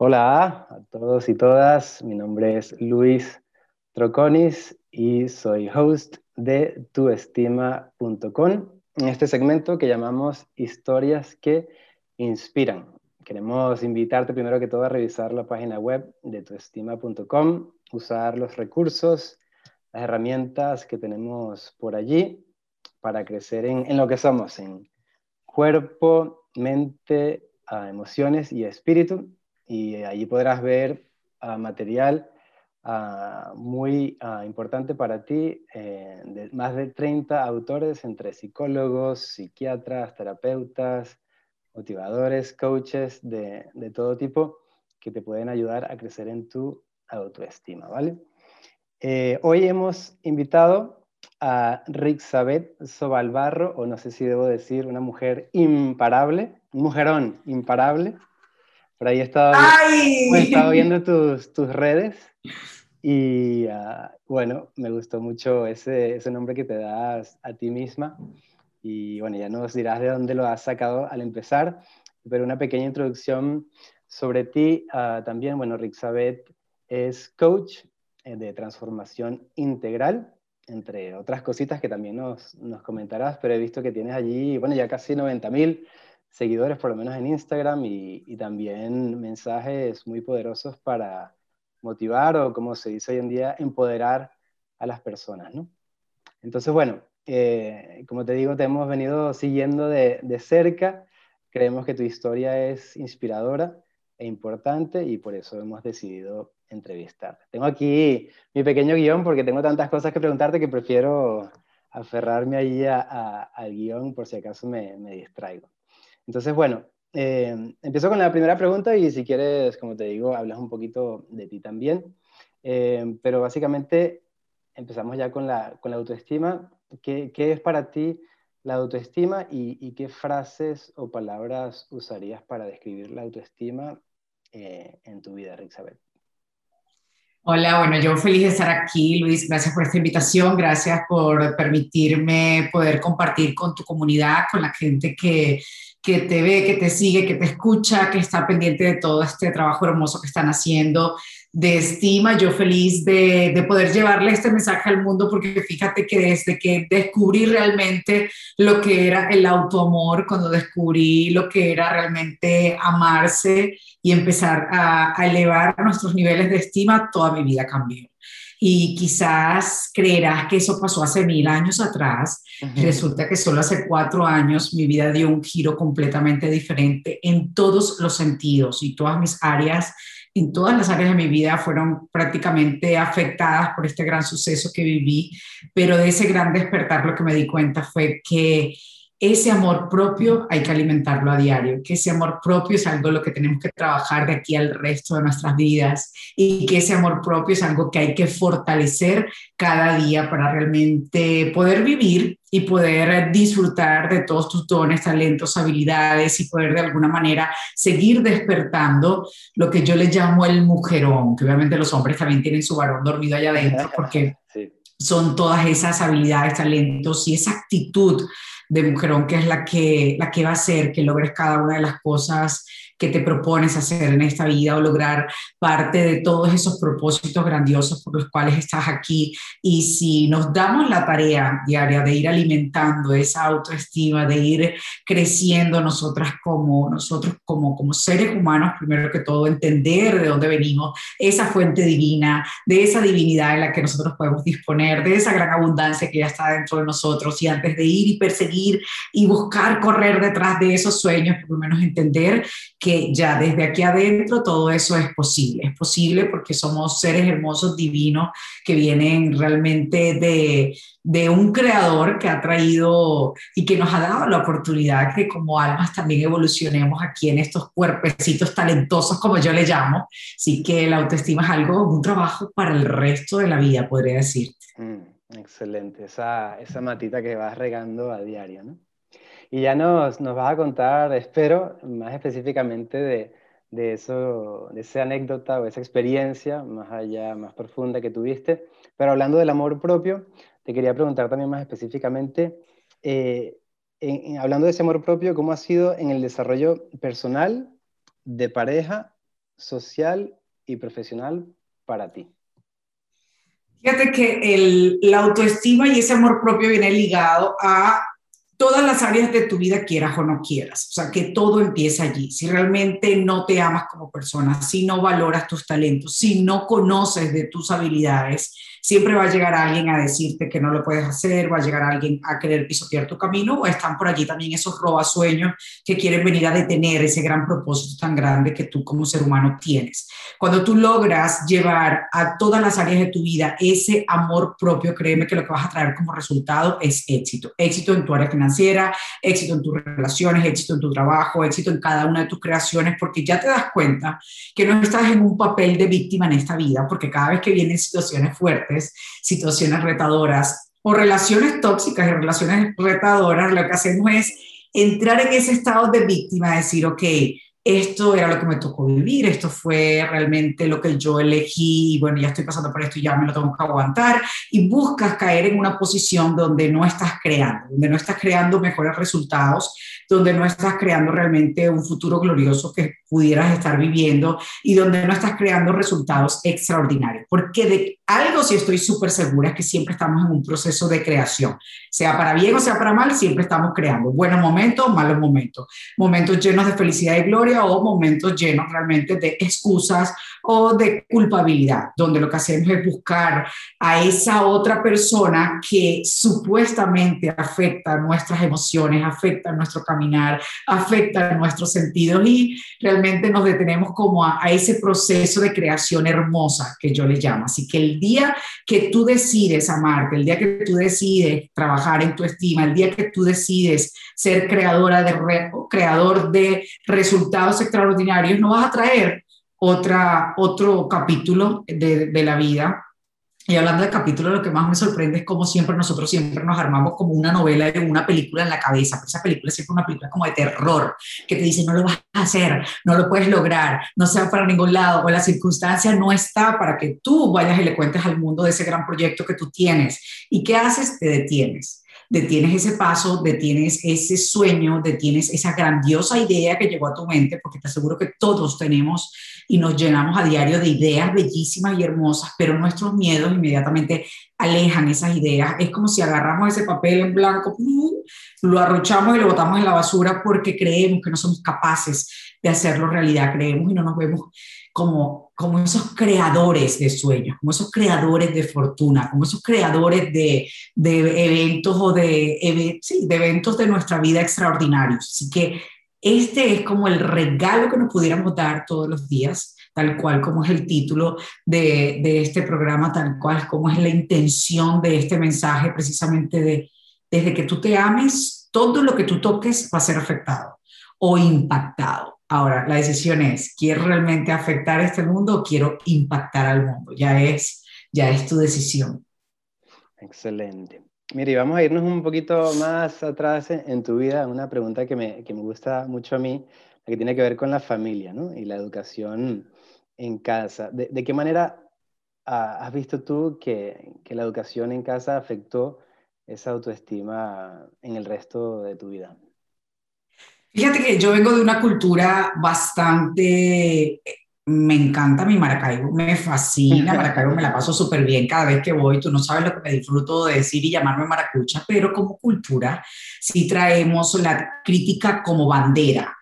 Hola a todos y todas, mi nombre es Luis Troconis y soy host de tuestima.com en este segmento que llamamos Historias que Inspiran. Queremos invitarte primero que todo a revisar la página web de tuestima.com, usar los recursos, las herramientas que tenemos por allí para crecer en, lo que somos, en cuerpo, mente, emociones y espíritu. Y allí podrás ver material muy importante para ti, eh, de más de 30 autores entre psicólogos, psiquiatras, terapeutas, motivadores, coaches de, de, todo tipo que te pueden ayudar a crecer en tu autoestima, ¿vale? Eh, hoy hemos invitado a Rixabet Sobalbarro, o no sé si debo decir una mujer imparable, un mujerón imparable. Por ahí he estado viendo tus, tus redes y ah, bueno, me gustó mucho ese, ese nombre que te das a ti misma. Y bueno, ya nos dirás de dónde lo has sacado al empezar, pero una pequeña introducción sobre ti uh, también. Bueno, Rixabet es coach eh, de transformación integral, entre otras cositas que también nos, nos comentarás, pero he visto que tienes allí, bueno, ya casi 90 mil seguidores, por lo menos en Instagram, y, y, también mensajes muy poderosos para motivar o, como se dice hoy en día, empoderar a las personas, ¿no? Entonces, bueno, eh, como te digo, te hemos venido siguiendo de, de, cerca. Creemos que tu historia es inspiradora e importante y por eso hemos decidido entrevistarte. Tengo aquí mi pequeño guion porque tengo tantas cosas que preguntarte que prefiero aferrarme allí al guion por si acaso me, me distraigo. Entonces, bueno, eh, empiezo con la primera pregunta y si quieres, como te digo, hablas un poquito de ti también. Eh, pero básicamente empezamos ya con la, autoestima. ¿Qué, es para ti la autoestima y, qué frases o palabras usarías para describir la autoestima eh, en tu vida, Rixabel? Hola, bueno, yo feliz de estar aquí, Luis. Gracias por esta invitación, gracias por permitirme poder compartir con tu comunidad, con la gente que, que te ve, que te sigue, que te escucha, que está pendiente de todo este trabajo hermoso que están haciendo de estima, yo feliz de, de, poder llevarle este mensaje al mundo, porque fíjate que desde que descubrí realmente lo que era el autoamor, cuando descubrí lo que era realmente amarse y empezar a, a elevar nuestros niveles de estima, toda mi vida cambió. Y quizás creerás que eso pasó hace mil años atrás. Resulta que solo hace cuatro años mi vida dio un giro completamente diferente en todos los sentidos y todas mis áreas en todas las áreas de mi vida fueron prácticamente afectadas por este gran suceso que viví, pero de ese gran despertar lo que me di cuenta fue que ese amor propio hay que alimentarlo a diario, que ese amor propio es algo lo que tenemos que trabajar de aquí al resto de nuestras vidas y que ese amor propio es algo que hay que fortalecer cada día para realmente poder vivir y poder disfrutar de todos tus dones, talentos, habilidades y poder de alguna manera seguir despertando lo que yo le llamo el mujerón, que obviamente los hombres también tienen su varón dormido allá adentro porque son todas esas habilidades, talentos y esa actitud de mujerón, que es la que, la que va a hacer que logres cada una de las cosas que te propones hacer en esta vida o lograr parte de todos esos propósitos grandiosos por los cuales estás aquí. Y si nos damos la tarea diaria de ir alimentando esa autoestima, de ir creciendo nosotras como nosotros como, como seres humanos, primero que todo, entender de dónde venimos, esa fuente divina, de esa divinidad en la que nosotros podemos disponer, de esa gran abundancia que ya está dentro de nosotros y antes de ir y perseguir y buscar correr detrás de esos sueños, por lo menos entender que que ya desde aquí adentro todo eso es posible. Es posible porque somos seres hermosos, divinos, que vienen realmente de, de un creador que ha traído y que nos ha dado la oportunidad que como almas también evolucionemos aquí en estos cuerpecitos talentosos, como yo le llamo. Así que la autoestima es algo, un trabajo para el resto de la vida, podría decir. Mm, excelente, esa, esa matita que vas regando a diario, ¿no? Y ya nos, nos vas a contar, espero, más específicamente de, de, eso, de esa anécdota o esa experiencia más allá, más profunda que tuviste. Pero hablando del amor propio, te quería preguntar también más específicamente, eh, hablando de ese amor propio, ¿cómo ha sido en el desarrollo personal, de pareja social y profesional para ti? Fíjate que el, la autoestima y ese amor propio viene ligado a todas las áreas de tu vida, quieras o no quieras. O sea, que todo empieza allí. Si realmente no te amas como persona, si no valoras tus talentos, si no conoces de tus habilidades, siempre va a llegar alguien a decirte que no lo puedes hacer, va a llegar alguien a querer pisotear tu camino, o están por allí también esos robasueños que quieren venir a detener ese gran propósito tan grande que tú como ser humano tienes. Cuando tú logras llevar a todas las áreas de tu vida ese amor propio, créeme que lo que vas a traer como resultado es éxito. Éxito en tu área financiera, éxito en tus relaciones, éxito en tu trabajo, éxito en cada una de tus creaciones, porque ya te das cuenta que no estás en un papel de víctima en esta vida, porque cada vez que vienen situaciones fuertes, situaciones retadoras o relaciones tóxicas y relaciones retadoras, lo que hacemos es entrar en ese estado de víctima, decir, ok, esto era lo que me tocó vivir, esto fue realmente lo que yo elegí, y bueno, ya estoy pasando por esto y ya me lo tengo que aguantar, y buscas caer en una posición donde no estás creando, donde no estás creando mejores resultados, donde no estás creando realmente un futuro glorioso que pudieras estar viviendo y donde no estás creando resultados extraordinarios. Porque de algo sí estoy súper segura es que siempre estamos en un proceso de creación, sea para bien o sea para mal, siempre estamos creando buenos momentos, malos momentos, momentos llenos de felicidad y gloria o momentos llenos realmente de excusas o de culpabilidad, donde lo que hacemos es buscar a esa otra persona que supuestamente afecta nuestras emociones, afecta nuestro caminar, afecta nuestros sentidos y realmente nos detenemos como a, a ese proceso de creación hermosa que yo le llamo. Así que el día que tú decides amarte, el día que tú decides trabajar en tu estima, el día que tú decides ser creadora de creador de resultados extraordinarios, no vas a traer otra, otro capítulo de, de la vida y hablando de capítulo, lo que más me sorprende es como siempre nosotros siempre nos armamos como una novela de una película en la cabeza. Pero esa película es siempre una película como de terror, que te dice no lo vas a hacer, no lo puedes lograr, no se va para ningún lado, o la circunstancia no está para que tú vayas y le cuentes al mundo de ese gran proyecto que tú tienes. ¿Y qué haces? Te detienes detienes ese paso, detienes ese sueño, detienes esa grandiosa idea que llegó a tu mente, porque te aseguro que todos tenemos y nos llenamos a diario de ideas bellísimas y hermosas, pero nuestros miedos inmediatamente alejan esas ideas. Es como si agarramos ese papel en blanco, lo arrochamos y lo botamos en la basura porque creemos que no somos capaces de hacerlo realidad, creemos y no nos vemos como, como esos creadores de sueños, como esos creadores de fortuna, como esos creadores de, de eventos o de, de eventos de nuestra vida extraordinarios. Así que este es como el regalo que nos pudiéramos dar todos los días, tal cual como es el título de, de este programa, tal cual como es la intención de este mensaje, precisamente de desde que tú te ames, todo lo que tú toques va a ser afectado o impactado. Ahora, la decisión es, ¿quiero realmente afectar este mundo o quiero impactar al mundo? Ya es, ya es tu decisión. Excelente. Mire, vamos a irnos un poquito más atrás en tu vida, una pregunta que me, que me gusta mucho a mí, la que tiene que ver con la familia ¿no? y la educación en casa. ¿De, de qué manera ah, has visto tú que, que, la educación en casa afectó esa autoestima en el resto de tu vida? Fíjate que yo vengo de una cultura bastante, me encanta mi Maracaibo, me fascina Maracaibo, me la paso súper bien cada vez que voy, tú no sabes lo que me disfruto de decir y llamarme maracucha, pero como cultura sí traemos la crítica como bandera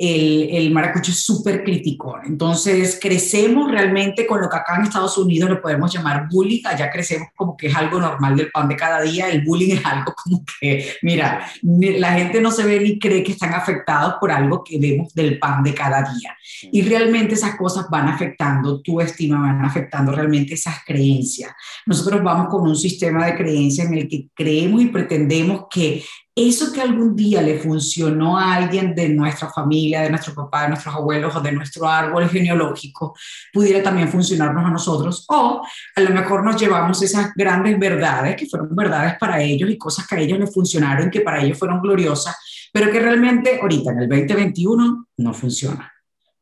el, el maracucho es súper crítico. Entonces, crecemos realmente con lo que acá en Estados Unidos le podemos llamar bullying. Allá crecemos como que es algo normal del pan de cada día. El bullying es algo como que, mira, la gente no se ve ni cree que están afectados por algo que vemos del pan de cada día. Y realmente esas cosas van afectando tu estima, van afectando realmente esas creencias. Nosotros vamos con un sistema de creencias en el que creemos y pretendemos que eso que algún día le funcionó a alguien de nuestra familia, de nuestro papá, de nuestros abuelos o de nuestro árbol genealógico, pudiera también funcionarnos a nosotros. O a lo mejor nos llevamos esas grandes verdades que fueron verdades para ellos y cosas que a ellos les funcionaron, que para ellos fueron gloriosas, pero que realmente ahorita en el 2021 no funciona.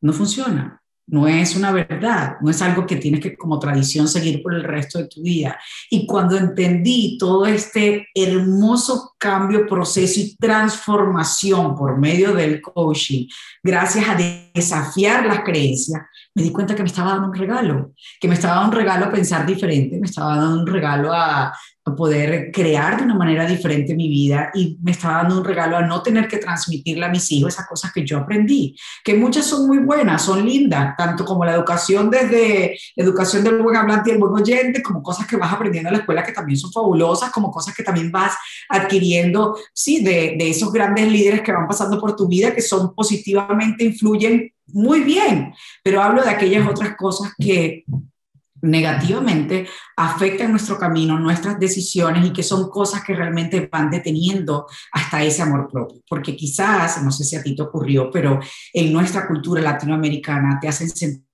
No funciona. No es una verdad, no es algo que tienes que como tradición seguir por el resto de tu vida. Y cuando entendí todo este hermoso cambio, proceso y transformación por medio del coaching, gracias a desafiar las creencias, me di cuenta que me estaba dando un regalo, que me estaba dando un regalo a pensar diferente, me estaba dando un regalo a, poder crear de una manera diferente mi vida y me estaba dando un regalo a no tener que transmitirle a mis hijos esas cosas que yo aprendí, que muchas son muy buenas, son lindas, tanto como la educación desde educación del buen hablante y el buen oyente, como cosas que vas aprendiendo en la escuela que también son fabulosas, como cosas que también vas adquiriendo, sí, de, de esos grandes líderes que van pasando por tu vida, que son positivamente, influyen muy bien, pero hablo de aquellas otras cosas que negativamente afectan nuestro camino, nuestras decisiones y que son cosas que realmente van deteniendo hasta ese amor propio. Porque quizás, no sé si a ti te ocurrió, pero en nuestra cultura latinoamericana te hacen sentir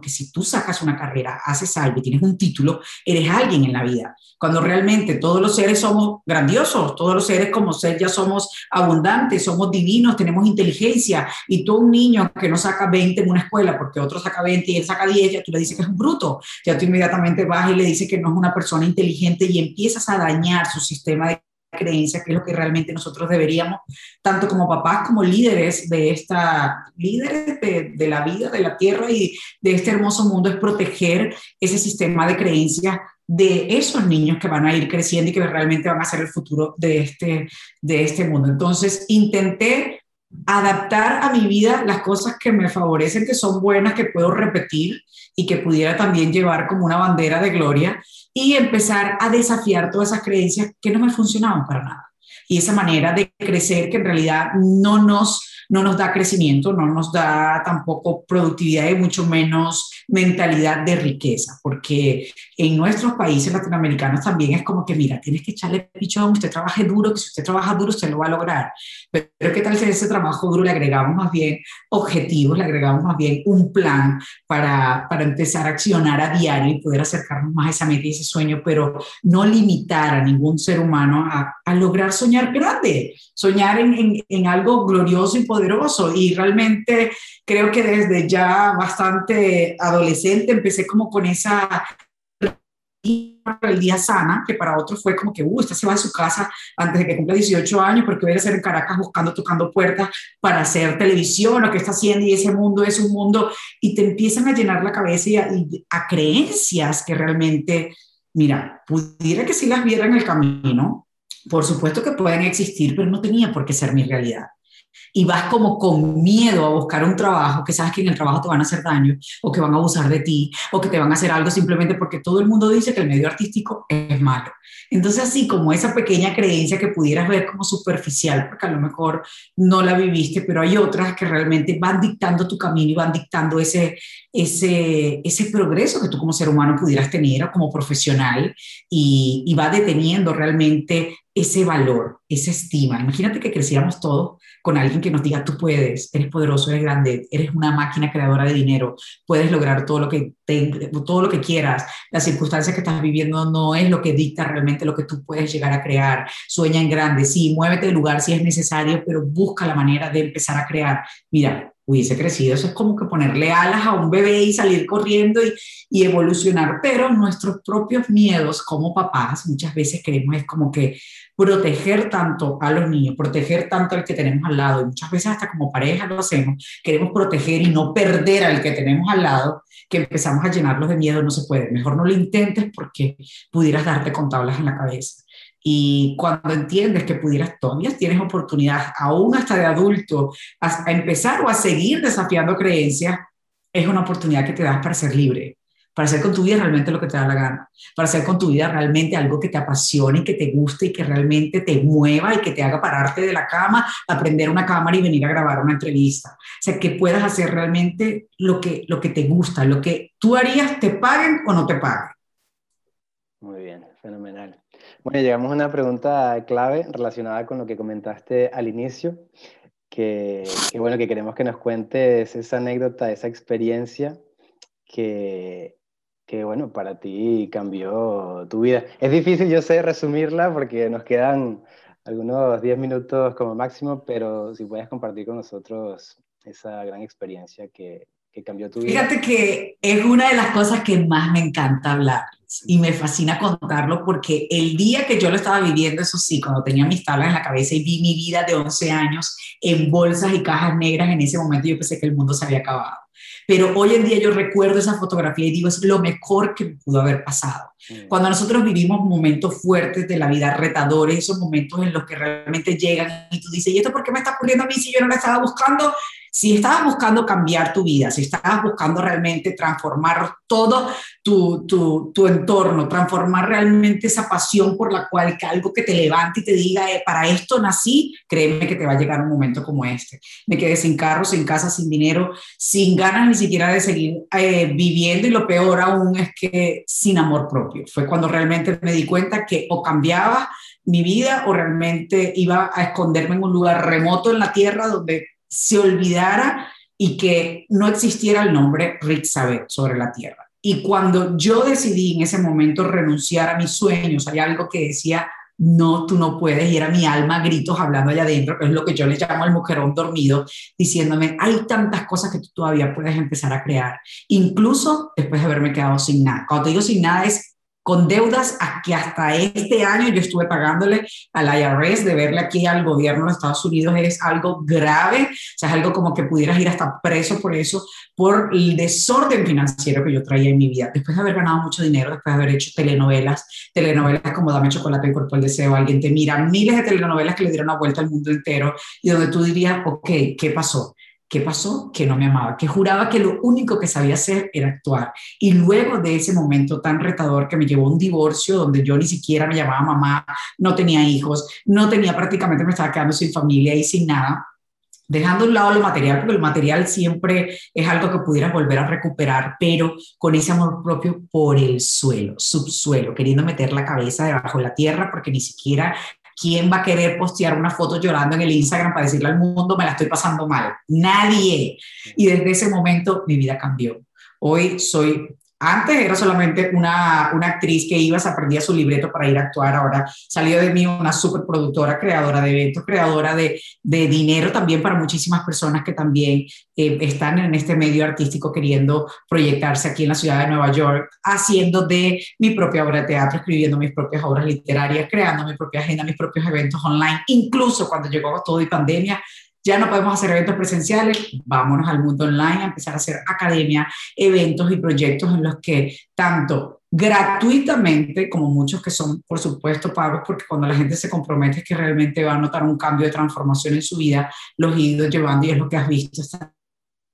que si tú sacas una carrera, haces algo y tienes un título, eres alguien en la vida. Cuando realmente todos los seres somos grandiosos, todos los seres como ser ya somos abundantes, somos divinos, tenemos inteligencia. Y tú, un niño que no saca 20 en una escuela porque otro saca 20 y él saca 10, ya tú le dices que es un bruto. Ya tú inmediatamente vas y le dices que no es una persona inteligente y empiezas a dañar su sistema de creencia, que es lo que realmente nosotros deberíamos, tanto como papás como líderes de esta, líderes de, de, la vida, de la tierra y de este hermoso mundo, es proteger ese sistema de creencias de esos niños que van a ir creciendo y que realmente van a ser el futuro de este, de este mundo. Entonces, intenté adaptar a mi vida las cosas que me favorecen, que son buenas, que puedo repetir y que pudiera también llevar como una bandera de gloria y empezar a desafiar todas esas creencias que no me funcionaban para nada. Y esa manera de crecer que en realidad no nos no nos da crecimiento, no nos da tampoco productividad y mucho menos mentalidad de riqueza, porque en nuestros países latinoamericanos también es como que, mira, tienes que echarle pichón, usted trabaje duro, que si usted trabaja duro, usted lo va a lograr. Pero, ¿qué tal si ese trabajo duro le agregamos más bien objetivos, le agregamos más bien un plan para, para empezar a accionar a diario y poder acercarnos más a esa meta y ese sueño, pero no limitar a ningún ser humano a, a lograr soñar grande, soñar en, en, en algo glorioso y y realmente creo que desde ya bastante adolescente empecé como con esa el día sana, que para otros fue como que, uh, esta se va de su casa antes de que cumpla 18 años porque voy a ser en Caracas buscando, tocando puertas para hacer televisión, lo que está haciendo y ese mundo es un mundo y te empiezan a llenar la cabeza y a, y a creencias que realmente, mira, pudiera que si las viera en el camino, por supuesto que pueden existir, pero no tenía por qué ser mi realidad y vas como con miedo a buscar un trabajo que sabes que en el trabajo te van a hacer daño o que van a abusar de ti o que te van a hacer algo simplemente porque todo el mundo dice que el medio artístico es malo. Entonces así como esa pequeña creencia que pudieras ver como superficial, porque a lo mejor no la viviste, pero hay otras que realmente van dictando tu camino y van dictando ese, ese, ese progreso que tú como ser humano pudieras tener como profesional y, y va deteniendo realmente ese valor, esa estima. Imagínate que creciéramos todos con alguien que nos diga, tú puedes, eres poderoso, eres grande, eres una máquina creadora de dinero, puedes lograr todo lo que, todo lo que quieras, las circunstancias que estás viviendo no es lo que dicta realmente lo que tú puedes llegar a crear, sueña en grande, sí, muévete del lugar si es necesario, pero busca la manera de empezar a crear. Mira, hubiese crecido, eso es como que ponerle alas a un bebé y salir corriendo y, evolucionar, pero nuestros propios miedos como papás muchas veces queremos es como que proteger tanto a los niños, proteger tanto al que tenemos al lado, y muchas veces hasta como pareja lo hacemos, queremos proteger y no perder al que tenemos al lado, que empezamos a llenarlos de miedo, no se puede. Mejor no lo intentes porque pudieras darte con tablas en la cabeza. Y cuando entiendes que pudieras, todavía tienes oportunidad, aún hasta de adulto, a, empezar o a seguir desafiando creencias, es una oportunidad que te das para ser libre para hacer con tu vida realmente lo que te da la gana, para hacer con tu vida realmente algo que te apasione, que te guste y que realmente te mueva y que te haga pararte de la cama, aprender una cámara y venir a grabar una entrevista. O sea, que puedas hacer realmente lo que, lo que te gusta, lo que tú harías, te paguen o no te paguen. Muy bien, fenomenal. Bueno, llegamos a una pregunta clave relacionada con lo que comentaste al inicio, que, que bueno, que queremos que nos cuentes esa anécdota, esa experiencia que, que, bueno, para ti cambió tu vida. Es difícil, yo sé, resumirla porque nos quedan algunos 10 minutos como máximo, pero si puedes compartir con nosotros esa gran experiencia que, que cambió tu vida? Fíjate que es una de las cosas que más me encanta hablar y me fascina contarlo porque el día que yo lo estaba viviendo, eso sí, cuando tenía mis tablas en la cabeza y vi mi vida de 11 años en bolsas y cajas negras, en ese momento yo pensé que el mundo se había acabado. Pero hoy en día yo recuerdo esa fotografía y digo, es lo mejor que pudo haber pasado. Mm. Cuando nosotros vivimos momentos fuertes de la vida, retadores, esos momentos en los que realmente llegan y tú dices, ¿y esto por qué me está ocurriendo a mí si yo no lo estaba buscando? Si estabas buscando cambiar tu vida, si estabas buscando realmente transformar todo tu, tu, tu entorno, transformar realmente esa pasión por la cual que algo que te levante y te diga, eh, para esto nací, créeme que te va a llegar un momento como este. Me quedé sin carro, sin casa, sin dinero, sin ganas ni siquiera de seguir eh, viviendo y lo peor aún es que sin amor propio. Fue cuando realmente me di cuenta que o cambiaba mi vida o realmente iba a esconderme en un lugar remoto en la tierra donde se olvidara y que no existiera el nombre Rick sobre la tierra. Y cuando yo decidí en ese momento renunciar a mis sueños, hay algo que decía, no, tú no puedes, y era mi alma gritos hablando allá adentro, que es lo que yo le llamo el mujerón dormido, diciéndome, hay tantas cosas que tú todavía puedes empezar a crear, incluso después de haberme quedado sin nada. Cuando te digo sin nada es con deudas a que hasta este año yo estuve pagándole al IRS, de verle aquí al gobierno de Estados Unidos es algo grave, o sea, es algo como que pudieras ir hasta preso por eso, por el desorden financiero que yo traía en mi vida, después de haber ganado mucho dinero, después de haber hecho telenovelas, telenovelas como Dame Chocolate y Cuerpo el Deseo, alguien te mira, miles de telenovelas que le dieron la vuelta al mundo entero y donde tú dirías, ok, ¿qué pasó? ¿Qué pasó? Que no me amaba, que juraba que lo único que sabía hacer era actuar. Y luego de ese momento tan retador que me llevó a un divorcio donde yo ni siquiera me llamaba mamá, no tenía hijos, no tenía prácticamente, me estaba quedando sin familia y sin nada, dejando un lado lo material, porque el material siempre es algo que pudieras volver a recuperar, pero con ese amor propio por el suelo, subsuelo, queriendo meter la cabeza debajo de la tierra, porque ni siquiera ¿Quién va a querer postear una foto llorando en el Instagram para decirle al mundo me la estoy pasando mal? Nadie. Y desde ese momento mi vida cambió. Hoy soy antes era solamente una, una, actriz que iba, se aprendía su libreto para ir a actuar. Ahora salió de mí una superproductora, creadora de eventos, creadora de, de dinero también para muchísimas personas que también eh, están en este medio artístico queriendo proyectarse aquí en la ciudad de Nueva York, haciendo de mi propia obra de teatro, escribiendo mis propias obras literarias, creando mi propia agenda, mis propios eventos online. Incluso cuando llegó todo y pandemia, ya no podemos hacer eventos presenciales, vámonos al mundo online a empezar a hacer academia, eventos y proyectos en los que tanto gratuitamente, como muchos que son, por supuesto, pagos, porque cuando la gente se compromete es que realmente va a notar un cambio de transformación en su vida, los he ido llevando y es lo que has visto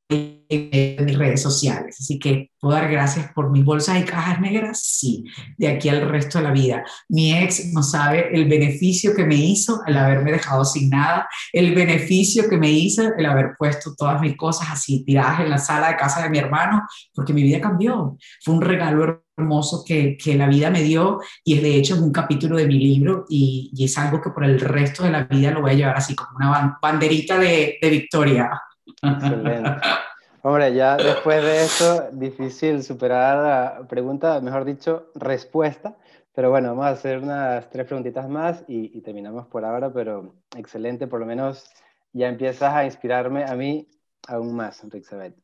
en mis redes sociales. Así que puedo dar gracias por mis bolsas y cajas negras, sí, de aquí al resto de la vida. Mi ex no sabe el beneficio que me hizo el haberme dejado sin nada, el beneficio que me hizo el haber puesto todas mis cosas así tiradas en la sala de casa de mi hermano, porque mi vida cambió. Fue un regalo hermoso que, que la vida me dio y es de hecho un capítulo de mi libro y, y, es algo que por el resto de la vida lo voy a llevar así como una banderita de, de victoria. Excelente. Hombre, ya después de eso, difícil superar la pregunta, mejor dicho, respuesta. Pero bueno, vamos a hacer unas tres preguntitas más y, terminamos por ahora, pero excelente, por lo menos ya empiezas a inspirarme a mí aún más, Rixabeth.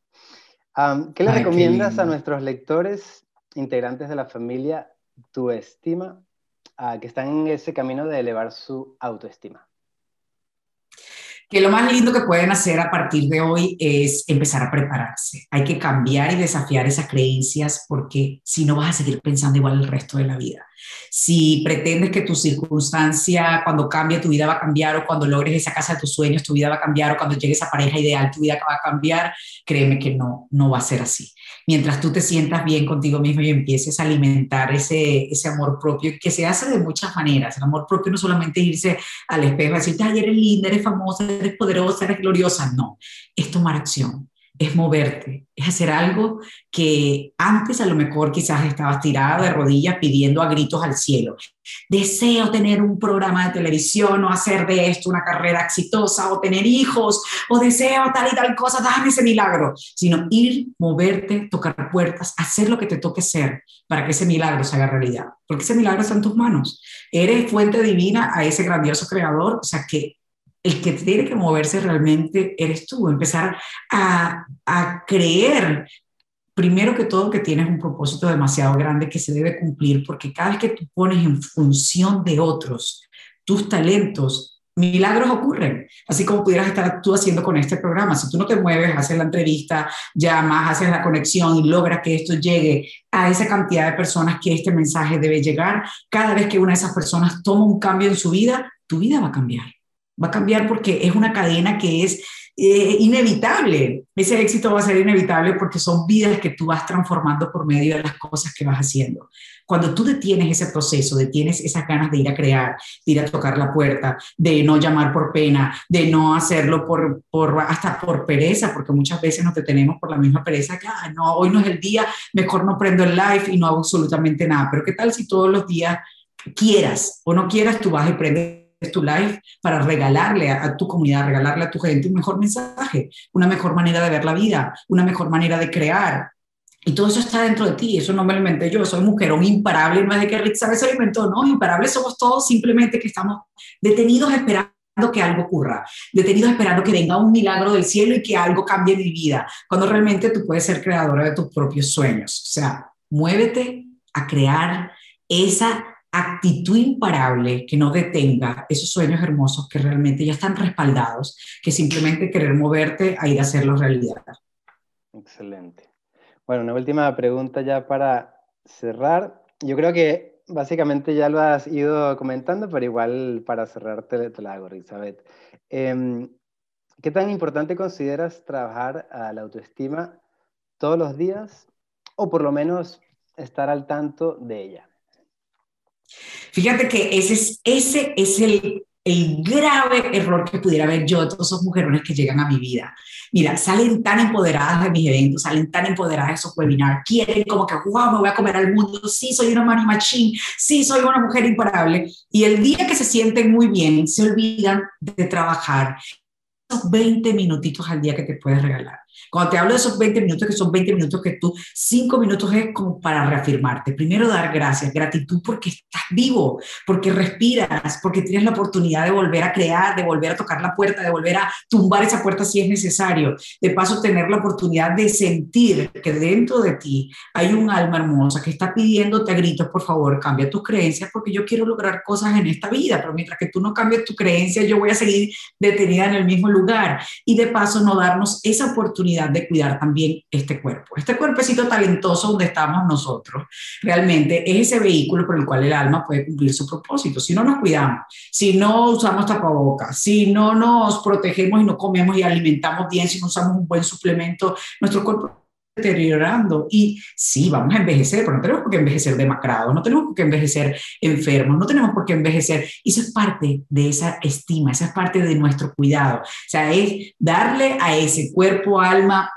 Um, ¿Qué le recomiendas a nuestros lectores, integrantes de la familia, tu estima, que están en ese camino de elevar su autoestima? Que lo más lindo que pueden hacer a partir de hoy es empezar a prepararse. Hay que cambiar y desafiar esas creencias porque si no vas a seguir pensando igual el resto de la vida. Si pretendes que tu circunstancia, cuando cambie, tu vida va a cambiar, o cuando logres esa casa de tus sueños, tu vida va a cambiar, o cuando llegues a pareja ideal, tu vida va a cambiar, créeme que no, no va a ser así. Mientras tú te sientas bien contigo mismo y empieces a alimentar ese, ese amor propio, que se hace de muchas maneras. El amor propio no solamente irse al espejo y decir, ay, eres linda, eres famosa, eres poderosa, eres gloriosa. No, es tomar acción es moverte, es hacer algo que antes a lo mejor quizás estabas tirada de rodillas pidiendo a gritos al cielo. Deseo tener un programa de televisión o hacer de esto una carrera exitosa o tener hijos o deseo tal y tal cosa, dame ese milagro, sino ir, moverte, tocar puertas, hacer lo que te toque ser para que ese milagro se haga realidad, porque ese milagro está en tus manos. Eres fuente divina a ese grandioso creador, o sea que el que tiene que moverse realmente eres tú, empezar a, a creer primero que todo que tienes un propósito demasiado grande que se debe cumplir, porque cada vez que tú pones en función de otros tus talentos, milagros ocurren, así como pudieras estar tú haciendo con este programa. Si tú no te mueves, haces la entrevista, llamas, haces la conexión y logras que esto llegue a esa cantidad de personas que este mensaje debe llegar, cada vez que una de esas personas toma un cambio en su vida, tu vida va a cambiar. Va a cambiar porque es una cadena que es eh, inevitable. Ese éxito va a ser inevitable porque son vidas que tú vas transformando por medio de las cosas que vas haciendo. Cuando tú detienes ese proceso, detienes esas ganas de ir a crear, de ir a tocar la puerta, de no llamar por pena, de no hacerlo por, por hasta por pereza, porque muchas veces nos detenemos por la misma pereza que, ah, no, hoy no es el día, mejor no prendo el live y no hago absolutamente nada. Pero ¿qué tal si todos los días quieras o no quieras, tú vas y prendes tu live para regalarle a, tu comunidad, regalarle a tu gente un mejor mensaje, una mejor manera de ver la vida, una mejor manera de crear. Y todo eso está dentro de ti, eso no me yo, soy mujer, un imparable, no es de que Rick sabe se lo inventó, no, imparables somos todos, simplemente que estamos detenidos esperando que algo ocurra, detenidos esperando que venga un milagro del cielo y que algo cambie mi vida, cuando realmente tú puedes ser creadora de tus propios sueños. O sea, muévete a crear esa actitud imparable que no detenga esos sueños hermosos que realmente ya están respaldados, que simplemente querer moverte a ir a hacerlo realidad. Excelente. Bueno, una última pregunta ya para cerrar. Yo creo que básicamente ya lo has ido comentando, pero igual para cerrar te, la hago, Elizabeth. Em, ¿Qué tan importante consideras trabajar a la autoestima todos los días o por lo menos estar al tanto de ella? Fíjate que ese es, ese es el, el grave error que pudiera haber yo de todos esos mujerones que llegan a mi vida. Mira, salen tan empoderadas de mis eventos, salen tan empoderadas de esos webinars, quieren como que, wow, me voy a comer al mundo, sí, soy una money machine, sí, soy una mujer imparable. Y el día que se sienten muy bien, se olvidan de trabajar esos 20 minutitos al día que te puedes regalar. Cuando te hablo de esos 20 minutos, que son 20 minutos que tú, 5 minutos es como para reafirmarte. Primero dar gracias, gratitud porque estás vivo, porque respiras, porque tienes la oportunidad de volver a crear, de volver a tocar la puerta, de volver a tumbar esa puerta si es necesario. De paso, tener la oportunidad de sentir que dentro de ti hay un alma hermosa que está pidiéndote a gritos, por favor, cambia tus creencias porque yo quiero lograr cosas en esta vida, pero mientras que tú no cambies tu creencia, yo voy a seguir detenida en el mismo lugar. Y de paso, no darnos esa oportunidad de cuidar también este cuerpo. Este cuerpecito talentoso donde estamos nosotros, realmente es ese vehículo por el cual el alma puede cumplir su propósito. Si no nos cuidamos, si no usamos tapabocas, si no nos protegemos y no comemos y alimentamos bien, si no usamos un buen suplemento, nuestro cuerpo deteriorando y sí, vamos a envejecer, pero no tenemos por qué envejecer demacrados, no tenemos por qué envejecer enfermos, no tenemos por qué envejecer. Y eso es parte de esa estima, esa es parte de nuestro cuidado. O sea, es darle a ese cuerpo, alma,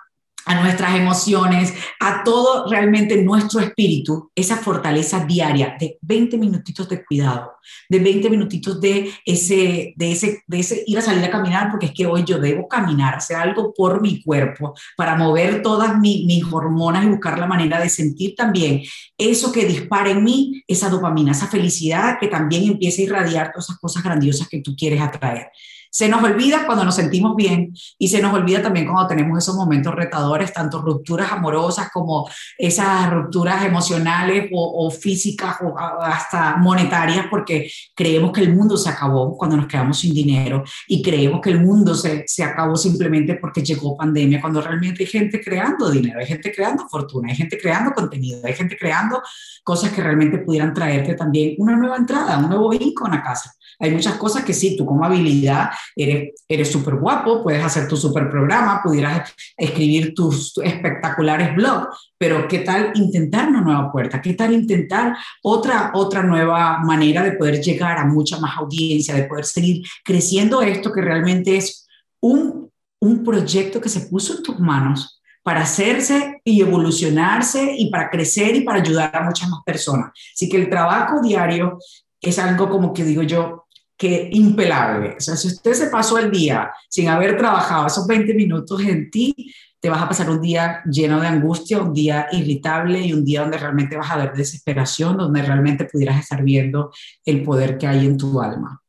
a nuestras emociones, a todo realmente nuestro espíritu, esa fortaleza diaria de 20 minutitos de cuidado, de 20 minutitos de ese, de ese, de ese ir a salir a caminar, porque es que hoy yo debo caminar, hacer algo por mi cuerpo, para mover todas mis hormonas y buscar la manera de sentir también eso que dispara en mí, esa dopamina, esa felicidad que también empieza a irradiar todas esas cosas grandiosas que tú quieres atraer. Se nos olvida cuando nos sentimos bien y se nos olvida también cuando tenemos esos momentos retadores, tanto rupturas amorosas como esas rupturas emocionales o, físicas o hasta monetarias, porque creemos que el mundo se acabó cuando nos quedamos sin dinero y creemos que el mundo se, se acabó simplemente porque llegó pandemia, cuando realmente hay gente creando dinero, hay gente creando fortuna, hay gente creando contenido, hay gente creando cosas que realmente pudieran traerte también una nueva entrada, un nuevo income a casa. Hay muchas cosas que sí, tú como habilidad eres súper guapo, puedes hacer tu súper programa, pudieras escribir tus espectaculares blogs, pero ¿qué tal intentar una nueva puerta? ¿Qué tal intentar otra, otra nueva manera de poder llegar a mucha más audiencia, de poder seguir creciendo esto que realmente es un, un proyecto que se puso en tus manos para hacerse y evolucionarse y para crecer y para ayudar a muchas más personas. Así que el trabajo diario es algo como que digo yo, que impelable. O sea, si usted se pasó el día sin haber trabajado esos 20 minutos en ti, te vas a pasar un día lleno de angustia, un día irritable y un día donde realmente vas a ver desesperación, donde realmente pudieras estar viendo el poder que hay en tu alma.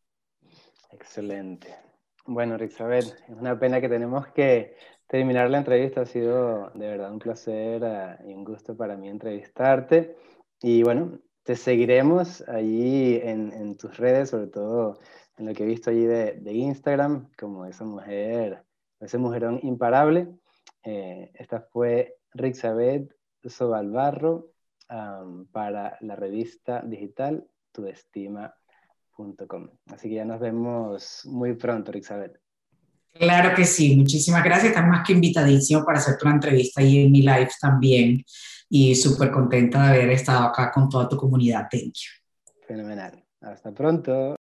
Excelente. Bueno, Rixabel, es una pena que tenemos que terminar la entrevista. Ha sido de verdad un placer eh, y un gusto para mí entrevistarte. Y bueno, te seguiremos allí en, tus redes, sobre todo en lo que he visto allí de, Instagram, como esa mujer, ese mujerón imparable. Eh, esta fue Rixabel Sobalbarro para la revista digital tuestima.com. Así que ya nos vemos muy pronto, Rixabel. Claro que sí, muchísimas gracias. Estás más que invitadísimo para hacer una entrevista ahí en mi live también. Y súper contenta de haber estado acá con toda tu comunidad. Thank you. Fenomenal. Hasta pronto.